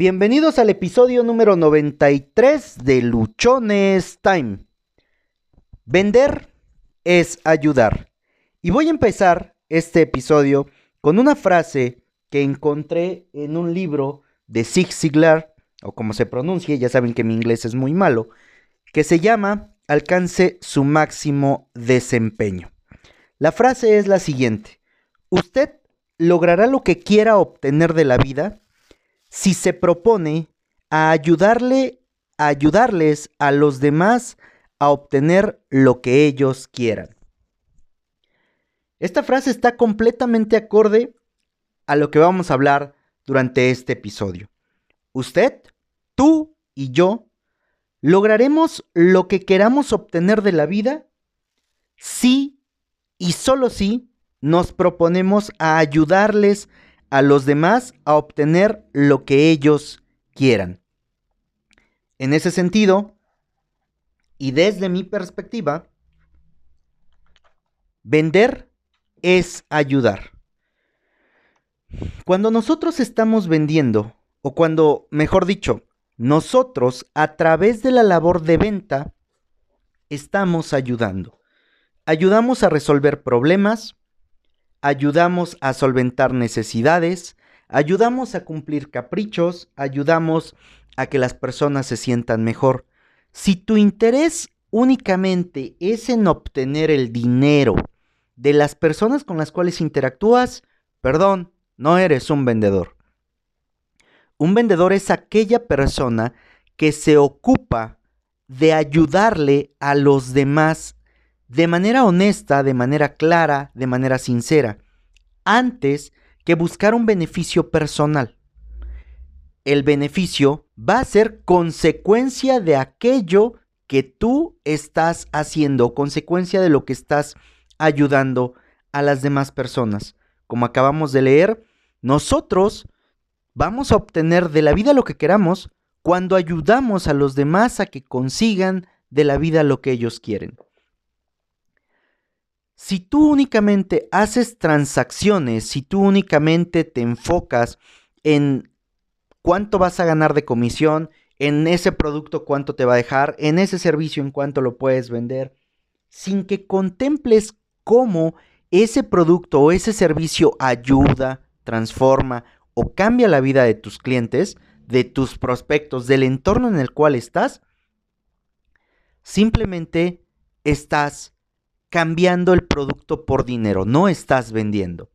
Bienvenidos al episodio número 93 de Luchones Time. Vender es ayudar. Y voy a empezar este episodio con una frase que encontré en un libro de Zig Ziglar, o como se pronuncie, ya saben que mi inglés es muy malo, que se llama Alcance su máximo desempeño. La frase es la siguiente. Usted logrará lo que quiera obtener de la vida si se propone a ayudarle, ayudarles a los demás a obtener lo que ellos quieran. Esta frase está completamente acorde a lo que vamos a hablar durante este episodio. Usted, tú y yo lograremos lo que queramos obtener de la vida si y solo si nos proponemos a ayudarles los demás a obtener lo que ellos quieran. En ese sentido, y desde mi perspectiva, vender es ayudar. Cuando nosotros estamos vendiendo, o cuando, mejor dicho, nosotros a través de la labor de venta, estamos ayudando. Ayudamos a resolver problemas, ayudamos a solventar necesidades, ayudamos a cumplir caprichos, ayudamos a que las personas se sientan mejor. Si tu interés únicamente es en obtener el dinero de las personas con las cuales interactúas, perdón, no eres un vendedor. Un vendedor es aquella persona que se ocupa de ayudarle a los demás de manera honesta, de manera clara, de manera sincera, antes que buscar un beneficio personal. El beneficio va a ser consecuencia de aquello que tú estás haciendo, consecuencia de lo que estás ayudando a las demás personas. Como acabamos de leer, nosotros vamos a obtener de la vida lo que queramos cuando ayudamos a los demás a que consigan de la vida lo que ellos quieren. Si tú únicamente haces transacciones, si tú únicamente te enfocas en cuánto vas a ganar de comisión, en ese producto cuánto te va a dejar, en ese servicio en cuánto lo puedes vender, sin que contemples cómo ese producto o ese servicio ayuda, transforma o cambia la vida de tus clientes, de tus prospectos, del entorno en el cual estás, simplemente estás cambiando el producto por dinero, no estás vendiendo.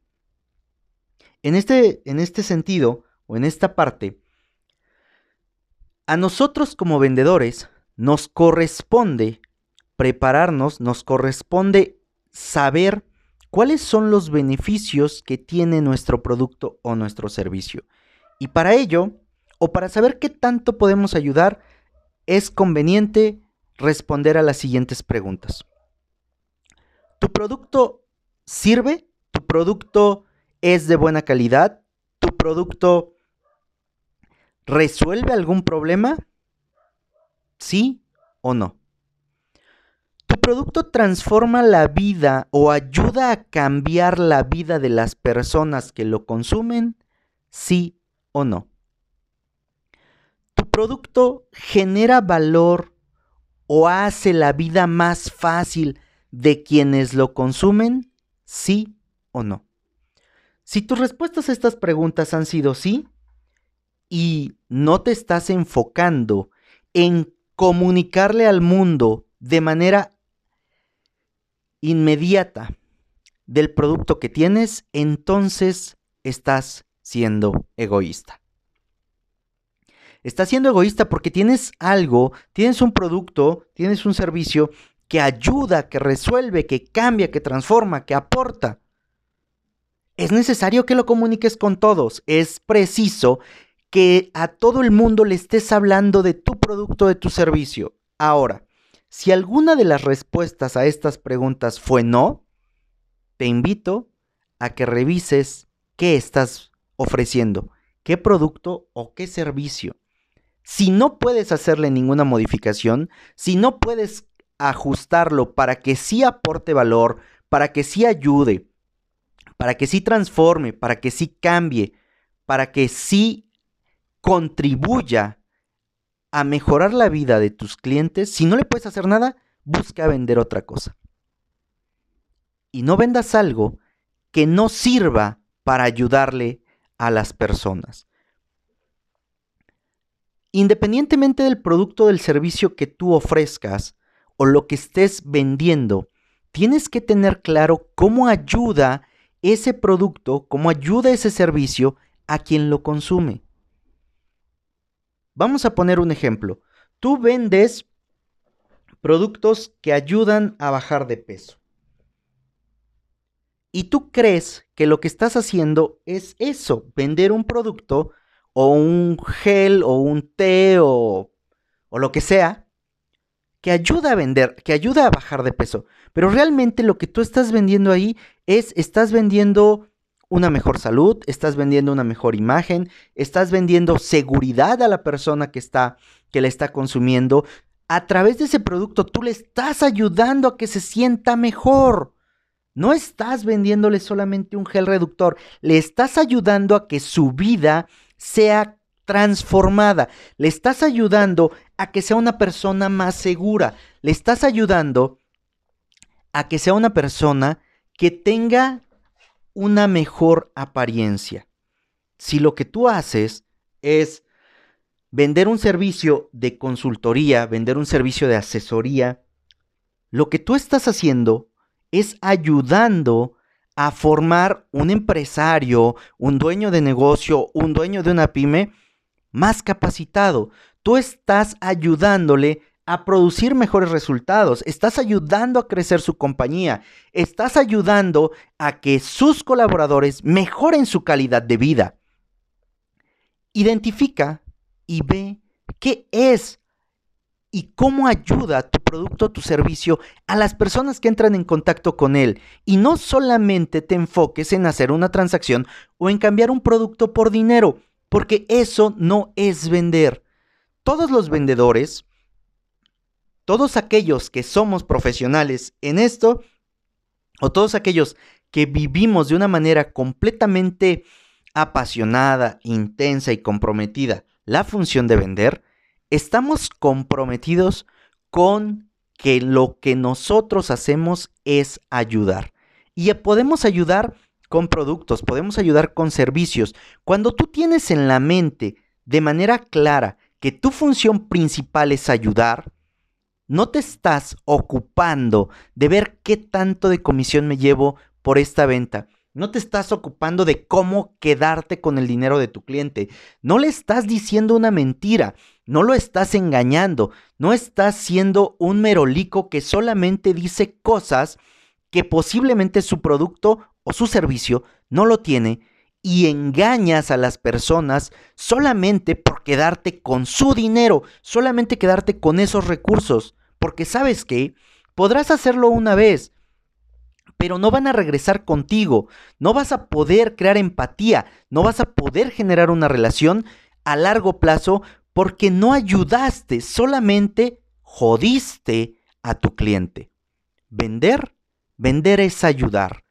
En este, en este sentido, o en esta parte, a nosotros como vendedores nos corresponde prepararnos, nos corresponde saber cuáles son los beneficios que tiene nuestro producto o nuestro servicio. Y para ello, o para saber qué tanto podemos ayudar, es conveniente responder a las siguientes preguntas. ¿Tu producto sirve? ¿Tu producto es de buena calidad? ¿Tu producto resuelve algún problema? ¿Sí o no? ¿Tu producto transforma la vida o ayuda a cambiar la vida de las personas que lo consumen? ¿Sí o no? ¿Tu producto genera valor o hace la vida más fácil de quienes lo consumen? ¿Sí o no? Si tus respuestas a estas preguntas han sido sí y no te estás enfocando en comunicarle al mundo de manera inmediata del producto que tienes, entonces estás siendo egoísta. Estás siendo egoísta porque tienes algo, tienes un producto, tienes un servicio que ayuda, que resuelve, que cambia, que transforma, que aporta. Es necesario que lo comuniques con todos. Es preciso que a todo el mundo le estés hablando de tu producto, de tu servicio. Ahora, si alguna de las respuestas a estas preguntas fue no, te invito a que revises qué estás ofreciendo, qué producto o qué servicio. Si no puedes hacerle ninguna modificación, si no puedes ajustarlo para que sí aporte valor, para que sí ayude, para que sí transforme, para que sí cambie, para que sí contribuya a mejorar la vida de tus clientes, si no le puedes hacer nada, busca vender otra cosa. Y no vendas algo que no sirva para ayudarle a las personas. Independientemente del producto o del servicio que tú ofrezcas o lo que estés vendiendo, tienes que tener claro cómo ayuda ese producto, cómo ayuda ese servicio a quien lo consume. Vamos a poner un ejemplo. Tú vendes productos que ayudan a bajar de peso. Y tú crees que lo que estás haciendo es eso, vender un producto o un gel o un té o, o lo que sea que ayuda a vender, que ayuda a bajar de peso. Pero realmente lo que tú estás vendiendo ahí es, estás vendiendo una mejor salud, estás vendiendo una mejor imagen, estás vendiendo seguridad a la persona que está que la está consumiendo. A través de ese producto tú le estás ayudando a que se sienta mejor. No estás vendiéndole solamente un gel reductor, le estás ayudando a que su vida sea transformada, le estás ayudando a que sea una persona más segura, le estás ayudando a que sea una persona que tenga una mejor apariencia. Si lo que tú haces es vender un servicio de consultoría, vender un servicio de asesoría, lo que tú estás haciendo es ayudando a formar un empresario, un dueño de negocio, un dueño de una pyme más capacitado. Tú estás ayudándole a producir mejores resultados, estás ayudando a crecer su compañía, estás ayudando a que sus colaboradores mejoren su calidad de vida. Identifica y ve qué es y cómo ayuda tu producto tu servicio a las personas que entran en contacto con él. Y no solamente te enfoques en hacer una transacción o en cambiar un producto por dinero, porque eso no es vender. Todos los vendedores todos aquellos que somos profesionales en esto, o todos aquellos que vivimos de una manera completamente apasionada, intensa y comprometida la función de vender, estamos comprometidos con que lo que nosotros hacemos es ayudar. Y podemos ayudar con productos, podemos ayudar con servicios. Cuando tú tienes en la mente de manera clara que tu función principal es ayudar, no te estás ocupando de ver qué tanto de comisión me llevo por esta venta. No te estás ocupando de cómo quedarte con el dinero de tu cliente. No le estás diciendo una mentira. No lo estás engañando. No estás siendo un merolico que solamente dice cosas que posiblemente su producto o su servicio no lo tiene y engañas a las personas solamente por quedarte con su dinero, solamente quedarte con esos recursos. Porque sabes que podrás hacerlo una vez, pero no van a regresar contigo, no vas a poder crear empatía, no vas a poder generar una relación a largo plazo porque no ayudaste, solamente jodiste a tu cliente. Vender, vender es ayudar.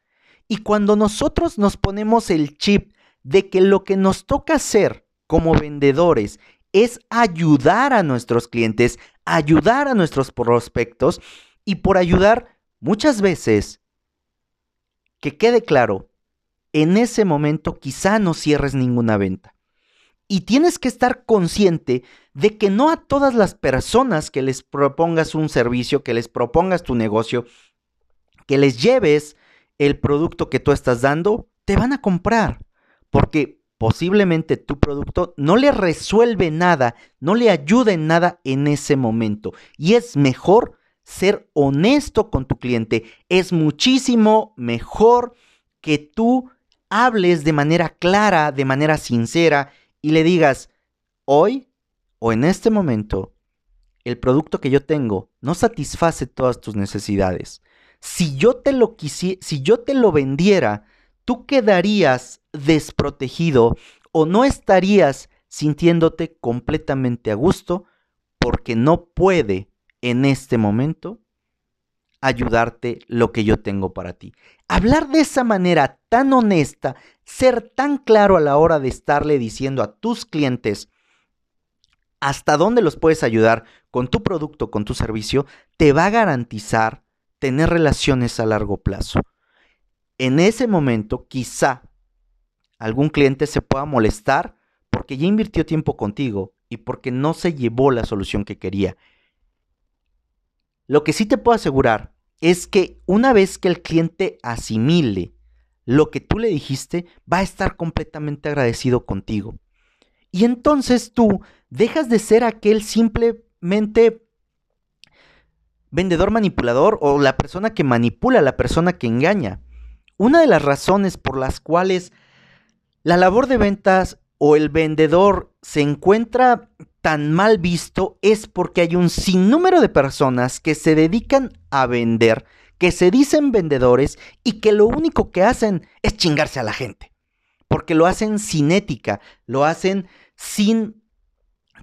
Y cuando nosotros nos ponemos el chip de que lo que nos toca hacer como vendedores es ayudar a nuestros clientes, ayudar a nuestros prospectos y por ayudar muchas veces, que quede claro, en ese momento quizá no cierres ninguna venta. Y tienes que estar consciente de que no a todas las personas que les propongas un servicio, que les propongas tu negocio, que les lleves el producto que tú estás dando, te van a comprar. Porque posiblemente tu producto no le resuelve nada, no le ayuda en nada en ese momento. Y es mejor ser honesto con tu cliente. Es muchísimo mejor que tú hables de manera clara, de manera sincera y le digas, hoy o en este momento, el producto que yo tengo no satisface todas tus necesidades. Si yo te lo quisiera, si yo te lo vendiera, tú quedarías desprotegido o no estarías sintiéndote completamente a gusto porque no puede en este momento ayudarte lo que yo tengo para ti. Hablar de esa manera tan honesta, ser tan claro a la hora de estarle diciendo a tus clientes hasta dónde los puedes ayudar con tu producto, con tu servicio, te va a garantizar tener relaciones a largo plazo. En ese momento, quizá algún cliente se pueda molestar porque ya invirtió tiempo contigo y porque no se llevó la solución que quería. Lo que sí te puedo asegurar es que una vez que el cliente asimile lo que tú le dijiste, va a estar completamente agradecido contigo. Y entonces tú dejas de ser aquel simplemente vendedor manipulador o la persona que manipula, la persona que engaña. Una de las razones por las cuales la labor de ventas o el vendedor se encuentra tan mal visto es porque hay un sinnúmero de personas que se dedican a vender, que se dicen vendedores y que lo único que hacen es chingarse a la gente. Porque lo hacen sin ética, lo hacen sin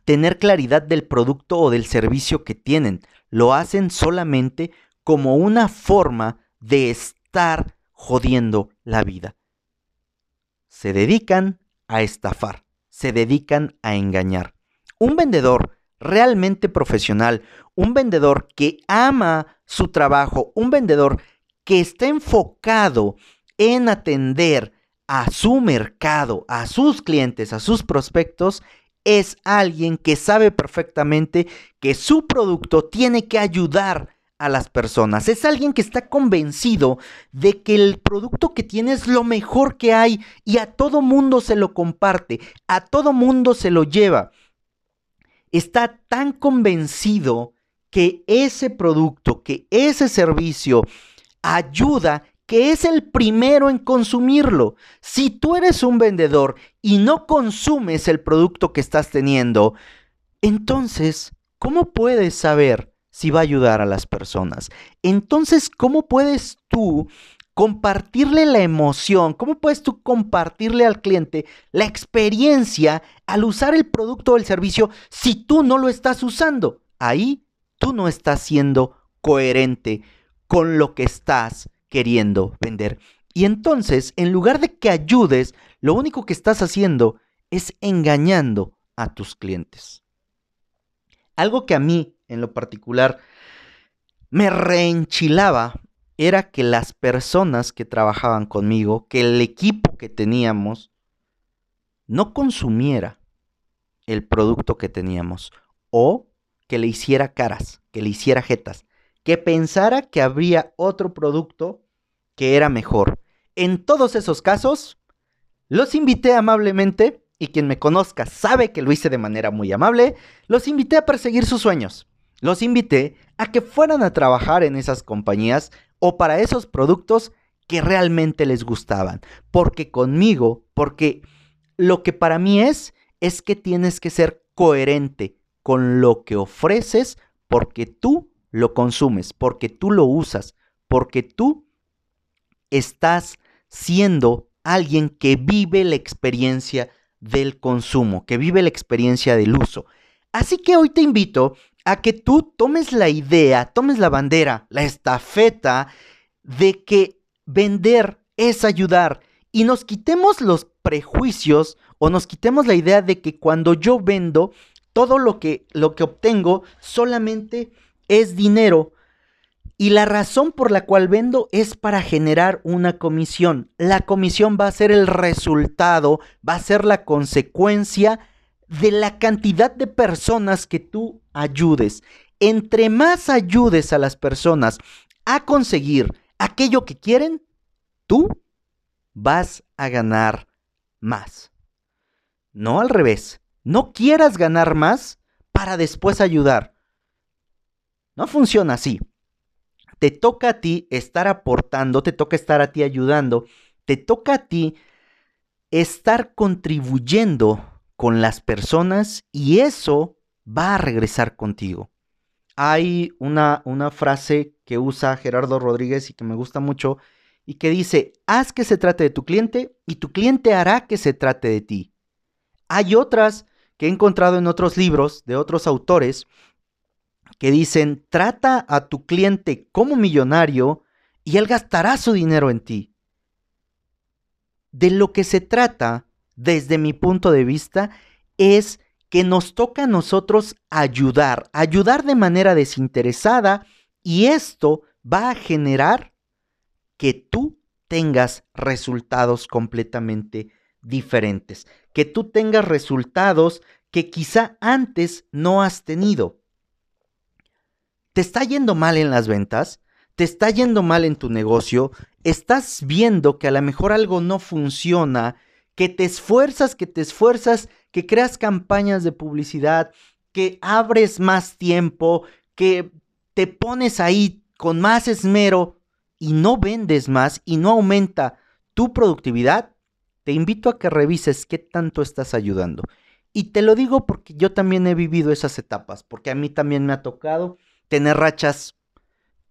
tener claridad del producto o del servicio que tienen. Lo hacen solamente como una forma de estar jodiendo la vida. Se dedican a estafar, se dedican a engañar. Un vendedor realmente profesional, un vendedor que ama su trabajo, un vendedor que está enfocado en atender a su mercado, a sus clientes, a sus prospectos, es alguien que sabe perfectamente que su producto tiene que ayudar a las personas. Es alguien que está convencido de que el producto que tiene es lo mejor que hay y a todo mundo se lo comparte, a todo mundo se lo lleva. Está tan convencido que ese producto, que ese servicio ayuda que es el primero en consumirlo. Si tú eres un vendedor y no consumes el producto que estás teniendo, entonces, ¿cómo puedes saber si va a ayudar a las personas? Entonces, ¿cómo puedes tú compartirle la emoción? ¿Cómo puedes tú compartirle al cliente la experiencia al usar el producto o el servicio si tú no lo estás usando? Ahí tú no estás siendo coherente con lo que estás queriendo vender. Y entonces, en lugar de que ayudes, lo único que estás haciendo es engañando a tus clientes. Algo que a mí, en lo particular, me reenchilaba era que las personas que trabajaban conmigo, que el equipo que teníamos, no consumiera el producto que teníamos o que le hiciera caras, que le hiciera jetas, que pensara que habría otro producto que era mejor. En todos esos casos, los invité amablemente, y quien me conozca sabe que lo hice de manera muy amable, los invité a perseguir sus sueños. Los invité a que fueran a trabajar en esas compañías o para esos productos que realmente les gustaban. Porque conmigo, porque lo que para mí es, es que tienes que ser coherente con lo que ofreces porque tú lo consumes, porque tú lo usas, porque tú estás siendo alguien que vive la experiencia del consumo, que vive la experiencia del uso. Así que hoy te invito a que tú tomes la idea, tomes la bandera, la estafeta de que vender es ayudar y nos quitemos los prejuicios o nos quitemos la idea de que cuando yo vendo, todo lo que, lo que obtengo solamente es dinero. Y la razón por la cual vendo es para generar una comisión. La comisión va a ser el resultado, va a ser la consecuencia de la cantidad de personas que tú ayudes. Entre más ayudes a las personas a conseguir aquello que quieren, tú vas a ganar más. No al revés. No quieras ganar más para después ayudar. No funciona así. Te toca a ti estar aportando, te toca estar a ti ayudando, te toca a ti estar contribuyendo con las personas y eso va a regresar contigo. Hay una, una frase que usa Gerardo Rodríguez y que me gusta mucho y que dice, haz que se trate de tu cliente y tu cliente hará que se trate de ti. Hay otras que he encontrado en otros libros de otros autores que dicen, trata a tu cliente como millonario y él gastará su dinero en ti. De lo que se trata, desde mi punto de vista, es que nos toca a nosotros ayudar, ayudar de manera desinteresada y esto va a generar que tú tengas resultados completamente diferentes, que tú tengas resultados que quizá antes no has tenido. ¿Te está yendo mal en las ventas? ¿Te está yendo mal en tu negocio? ¿Estás viendo que a lo mejor algo no funciona? Que te esfuerzas, que te esfuerzas, que creas campañas de publicidad, que abres más tiempo, que te pones ahí con más esmero y no vendes más y no aumenta tu productividad, te invito a que revises qué tanto estás ayudando. Y te lo digo porque yo también he vivido esas etapas, porque a mí también me ha tocado tener rachas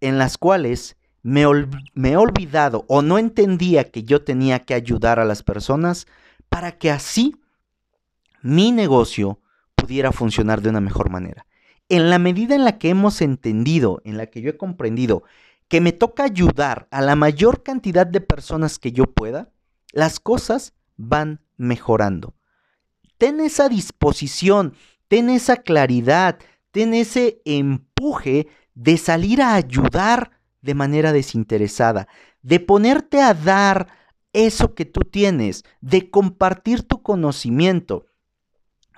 en las cuales me, me, he olvidado o no entendía que yo tenía que ayudar a las personas para que así mi negocio pudiera funcionar de una mejor manera. En la medida en la que hemos entendido, en la que yo he comprendido que me toca ayudar a la mayor cantidad de personas que yo pueda, las cosas van mejorando. Ten esa disposición, ten esa claridad, ten ese empuje de salir a ayudar de manera desinteresada, de ponerte a dar eso que tú tienes, de compartir tu conocimiento,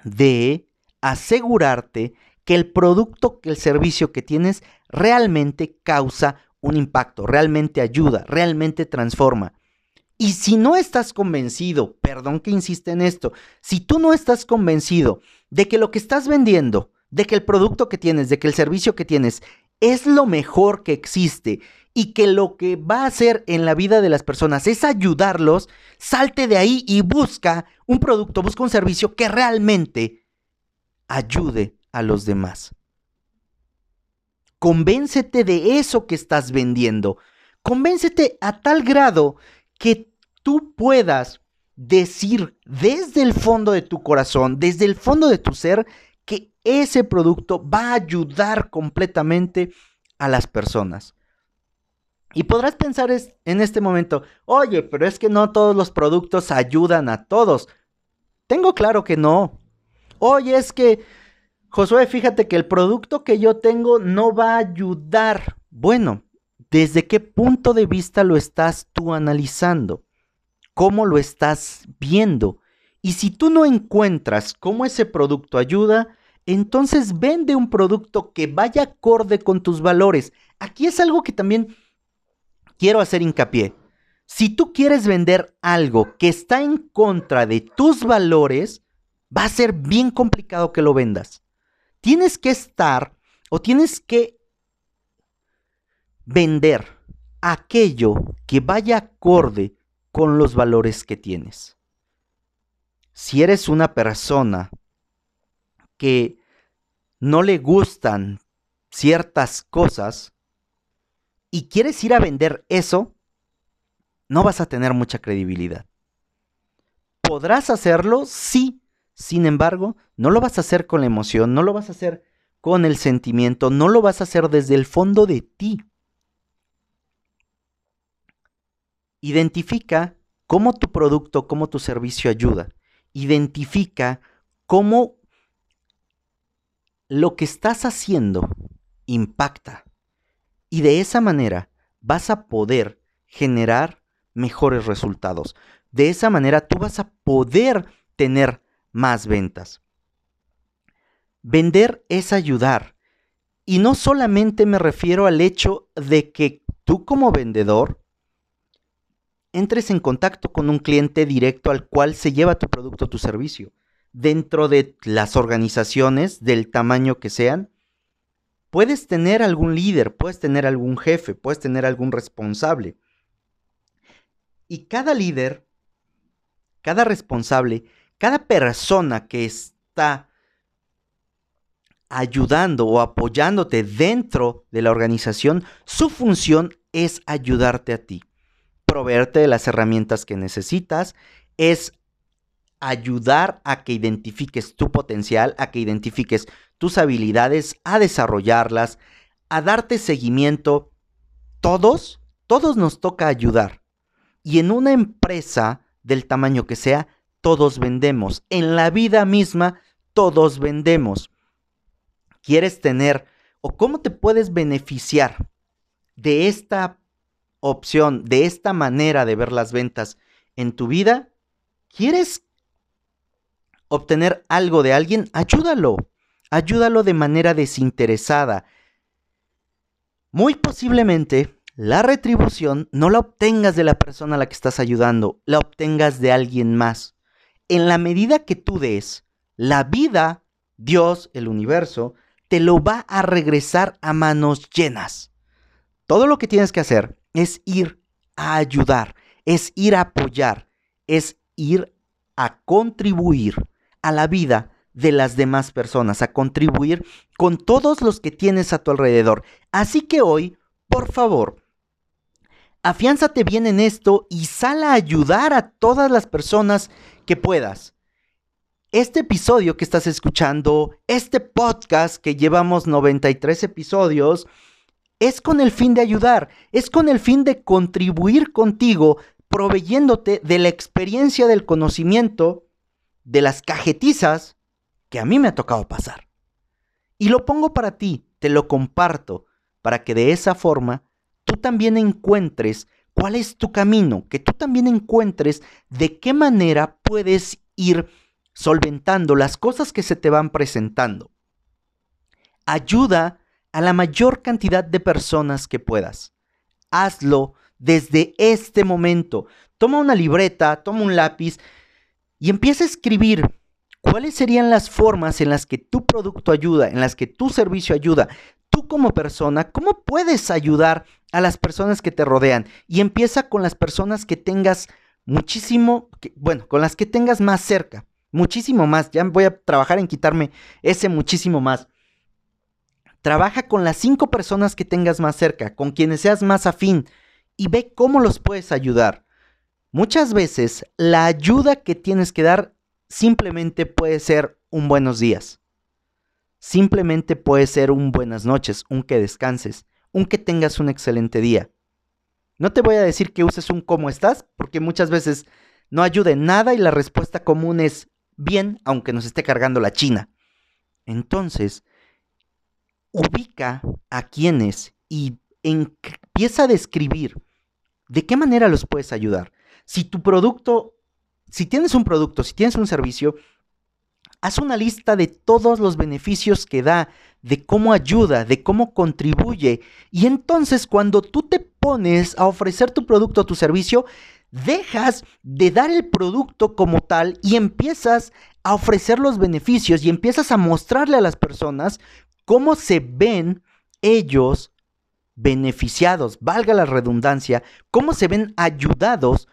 de asegurarte que el producto, que el servicio que tienes realmente causa un impacto, realmente ayuda, realmente transforma. Y si no estás convencido, perdón que insiste en esto, si tú no estás convencido de que lo que estás vendiendo, de que el producto que tienes, de que el servicio que tienes es lo mejor que existe y que lo que va a hacer en la vida de las personas es ayudarlos, salte de ahí y busca un producto, busca un servicio que realmente ayude a los demás. Convéncete de eso que estás vendiendo. Convéncete a tal grado que tú puedas decir desde el fondo de tu corazón, desde el fondo de tu ser, ese producto va a ayudar completamente a las personas. Y podrás pensar en este momento, oye, pero es que no todos los productos ayudan a todos. Tengo claro que no. Oye, es que Josué, fíjate que el producto que yo tengo no va a ayudar. Bueno, ¿desde qué punto de vista lo estás tú analizando? ¿Cómo lo estás viendo? Y si tú no encuentras cómo ese producto ayuda, entonces vende un producto que vaya acorde con tus valores. Aquí es algo que también quiero hacer hincapié. Si tú quieres vender algo que está en contra de tus valores, va a ser bien complicado que lo vendas tienes que estar o tienes que vender aquello que vaya acorde con los valores que tienes. Si eres una persona que no le gustan ciertas cosas y quieres ir a vender eso, no vas a tener mucha credibilidad. ¿Podrás hacerlo? Sí, sin embargo, no lo vas a hacer con la emoción, no lo vas a hacer con el sentimiento, no lo vas a hacer desde el fondo de ti. Identifica cómo tu producto, cómo tu servicio ayuda. Identifica cómo lo que estás haciendo impacta. Y de esa manera vas a poder generar mejores resultados. De esa manera tú vas a poder tener más ventas. Vender es ayudar. Y no solamente me refiero al hecho de que tú como vendedor entres en contacto con un cliente directo al cual se lleva tu producto o tu servicio. Dentro de las organizaciones, del tamaño que sean, puedes tener algún líder, puedes tener algún jefe, puedes tener algún responsable. Y cada líder, cada responsable, cada persona que está ayudando o apoyándote dentro de la organización, su función es ayudarte a ti, proveerte de las herramientas que necesitas, es ayudar a que identifiques tu potencial, a que identifiques tus habilidades, a desarrollarlas, a darte seguimiento. Todos, todos nos toca ayudar. Y en una empresa del tamaño que sea, todos vendemos. En la vida misma, todos vendemos. ¿Quieres tener o cómo te puedes beneficiar de esta opción, de esta manera de ver las ventas en tu vida? ¿Quieres obtener algo de alguien? Ayúdalo. Ayúdalo de manera desinteresada. Muy posiblemente la retribución no la obtengas de la persona a la que estás ayudando, la obtengas de alguien más. En la medida que tú des, la vida, Dios, el universo, te lo va a regresar a manos llenas. Todo lo que tienes que hacer es ir a ayudar, es ir a apoyar, es ir a contribuir a la vida de las demás personas, a contribuir con todos los que tienes a tu alrededor. Así que hoy, por favor, afiánzate bien en esto y sal a ayudar a todas las personas que puedas. Este episodio que estás escuchando, este podcast que llevamos 93 episodios, es con el fin de ayudar, es con el fin de contribuir contigo, proveyéndote de la experiencia del conocimiento, de las cajetizas que a mí me ha tocado pasar. Y lo pongo para ti, te lo comparto, para que de esa forma tú también encuentres cuál es tu camino, que tú también encuentres de qué manera puedes ir solventando las cosas que se te van presentando. Ayuda a la mayor cantidad de personas que puedas. Hazlo desde este momento. Toma una libreta, toma un lápiz y empieza a escribir cuáles serían las formas en las que tu producto ayuda, en las que tu servicio ayuda. Tú como persona, ¿cómo puedes ayudar a las personas que te rodean? Y empieza con las personas que tengas muchísimo, bueno, con las que tengas más cerca muchísimo más. Ya voy a trabajar en quitarme ese muchísimo más. Trabaja con las cinco personas que tengas más cerca, con quienes seas más afín, y ve cómo los puedes ayudar. Muchas veces la ayuda que tienes que dar simplemente puede ser un buenos días. Simplemente puede ser un buenas noches, un que descanses, un que tengas un excelente día. No te voy a decir que uses un cómo estás, porque muchas veces no ayuda en nada y la respuesta común es bien, aunque nos esté cargando la China. Entonces, ubica a quienes y empieza a describir de qué manera los puedes ayudar. Si tu producto, si tienes un producto, si tienes un servicio, haz una lista de todos los beneficios que da, de cómo ayuda, de cómo contribuye. Y entonces cuando tú te pones a ofrecer tu producto o tu servicio, dejas de dar el producto como tal y empiezas a ofrecer los beneficios y empiezas a mostrarle a las personas cómo se ven ellos beneficiados, valga la redundancia, cómo se ven ayudados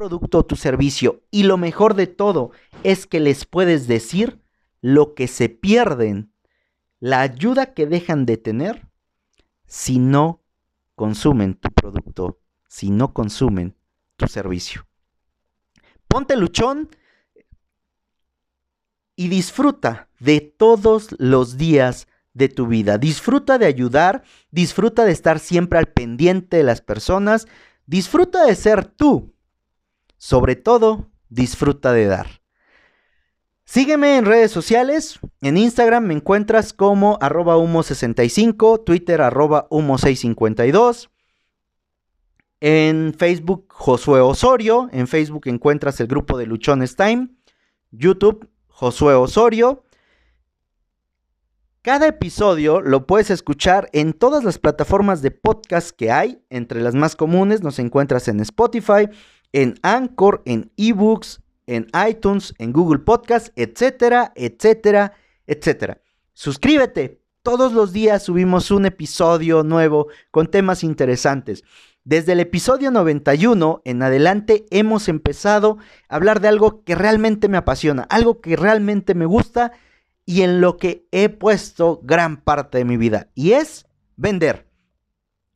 producto o tu servicio. Y lo mejor de todo es que les puedes decir lo que se pierden, la ayuda que dejan de tener si no consumen tu producto, si no consumen tu servicio. Ponte luchón y disfruta de todos los días de tu vida. Disfruta de ayudar, disfruta de estar siempre al pendiente de las personas, disfruta de ser tú. Sobre todo, disfruta de dar. Sígueme en redes sociales. En Instagram me encuentras como arroba humo65, Twitter arroba humo652. En Facebook, Josué Osorio. En Facebook encuentras el grupo de Luchones Time. YouTube, Josué Osorio. Cada episodio lo puedes escuchar en todas las plataformas de podcast que hay. Entre las más comunes nos encuentras en Spotify, en Anchor, en eBooks, en iTunes, en Google Podcast, etcétera, etcétera, etcétera. Suscríbete. Todos los días subimos un episodio nuevo con temas interesantes. Desde el episodio 91 en adelante hemos empezado a hablar de algo que realmente me apasiona, algo que realmente me gusta y en lo que he puesto gran parte de mi vida. Y es vender.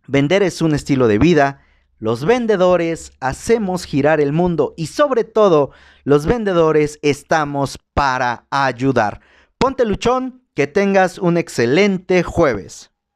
Vender es un estilo de vida. Los vendedores hacemos girar el mundo y sobre todo los vendedores estamos para ayudar. Ponte luchón, que tengas un excelente jueves.